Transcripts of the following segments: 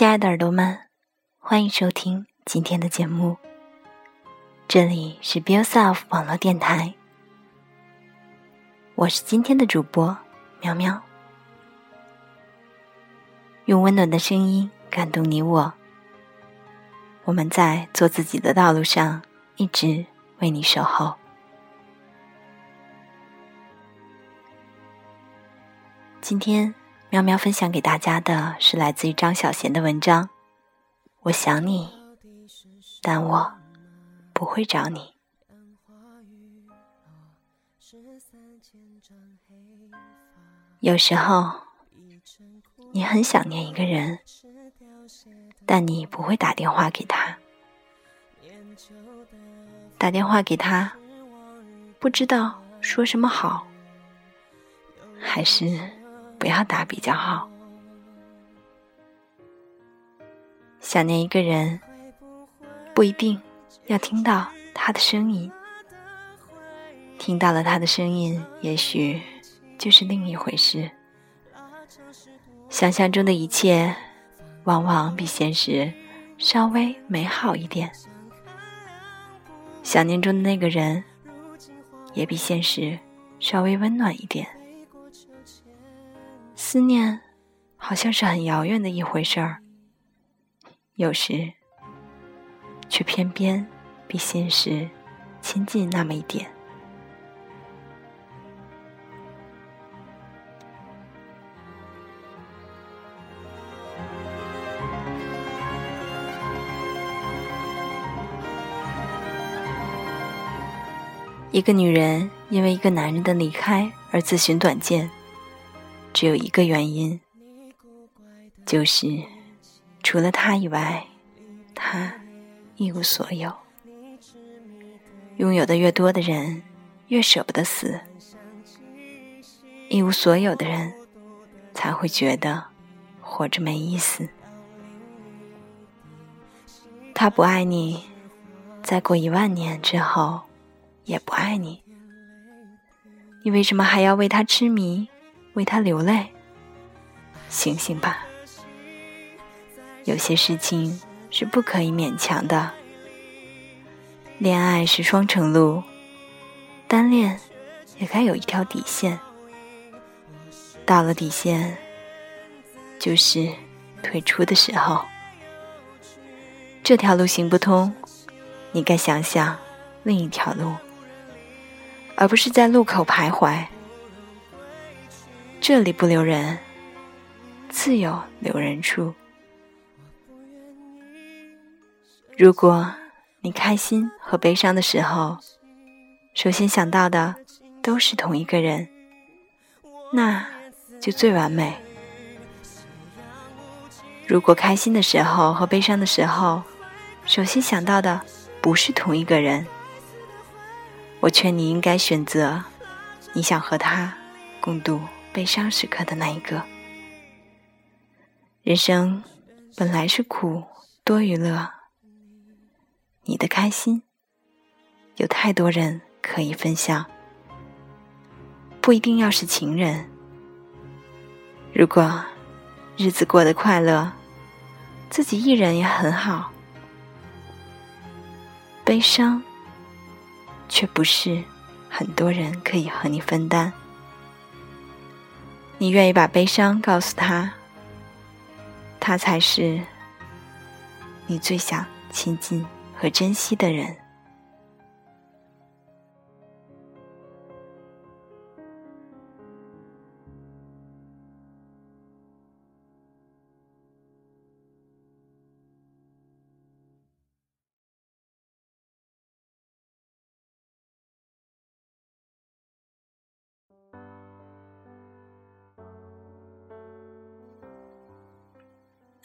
亲爱的耳朵们，欢迎收听今天的节目。这里是 Be Yourself 网络电台，我是今天的主播苗苗，用温暖的声音感动你我。我们在做自己的道路上，一直为你守候。今天。喵喵分享给大家的是来自于张小娴的文章。我想你，但我不会找你。有时候，你很想念一个人，但你不会打电话给他。打电话给他，不知道说什么好，还是？不要打比较好。想念一个人，不一定要听到他的声音。听到了他的声音，也许就是另一回事。想象中的一切，往往比现实稍微美好一点。想念中的那个人，也比现实稍微温暖一点。思念，好像是很遥远的一回事儿，有时，却偏偏比现实亲近那么一点。一个女人因为一个男人的离开而自寻短见。只有一个原因，就是除了他以外，他一无所有。拥有的越多的人，越舍不得死；一无所有的人，才会觉得活着没意思。他不爱你，再过一万年之后，也不爱你。你为什么还要为他痴迷？为他流泪，醒醒吧！有些事情是不可以勉强的。恋爱是双程路，单恋也该有一条底线。到了底线，就是退出的时候。这条路行不通，你该想想另一条路，而不是在路口徘徊。这里不留人，自有留人处。如果你开心和悲伤的时候，首先想到的都是同一个人，那就最完美。如果开心的时候和悲伤的时候，首先想到的不是同一个人，我劝你应该选择你想和他共度。悲伤时刻的那一个，人生本来是苦多于乐。你的开心有太多人可以分享，不一定要是情人。如果日子过得快乐，自己一人也很好。悲伤却不是很多人可以和你分担。你愿意把悲伤告诉他，他才是你最想亲近和珍惜的人。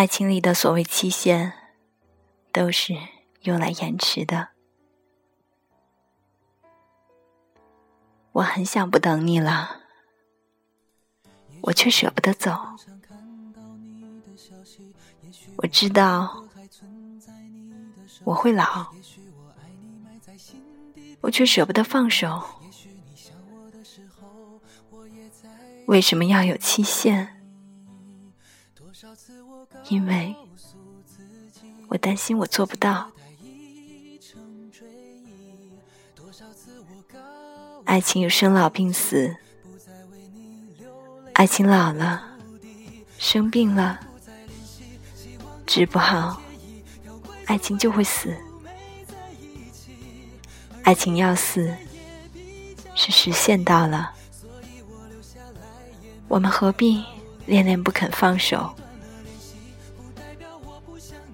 爱情里的所谓期限，都是用来延迟的。我很想不等你了，我却舍不得走。我知道我会老，我却舍不得放手。为什么要有期限？因为我担心我做不到。爱情有生老病死，爱情老了，生病了，治不好，爱情就会死。爱情要死，是实现到了。我们何必恋恋不肯放手？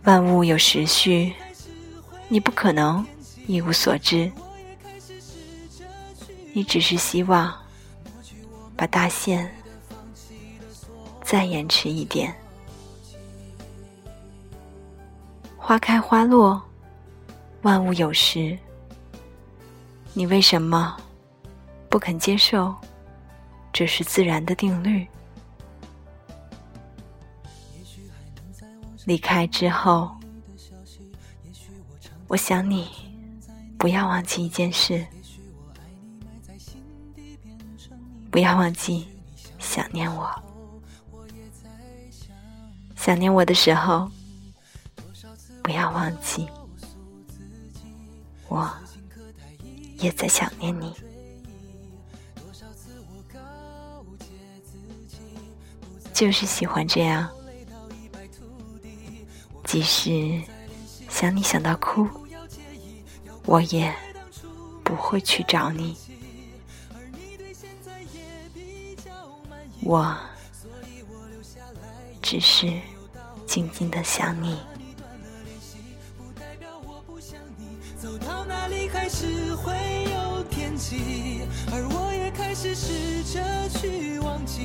万物有时序，你不可能一无所知。你只是希望把大限再延迟一点。花开花落，万物有时。你为什么不肯接受？这是自然的定律。离开之后，我想你，不要忘记一件事。不要忘记想念我，想念我的时候，不要忘记，我也在想念你。就是喜欢这样，即使想你想到哭，我也不会去找你。我只是静静的想你。走到哪里还是会有天际，而我也开始试着去忘记，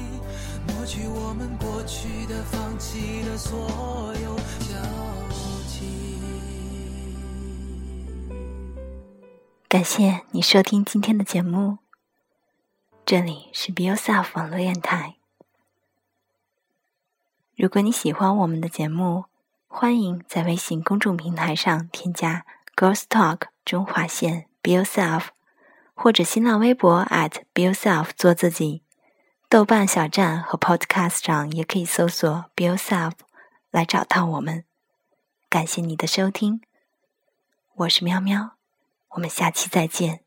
抹去我们过去的、放弃的所有交集。感谢你收听今天的节目，这里是 Be Yourself 网络电台。如果你喜欢我们的节目，欢迎在微信公众平台上添加 “Girls Talk 中华线 Be Yourself”，或者新浪微博 @Be Yourself 做自己。豆瓣小站和 Podcast 上也可以搜索 “Be Yourself” 来找到我们。感谢你的收听，我是喵喵，我们下期再见。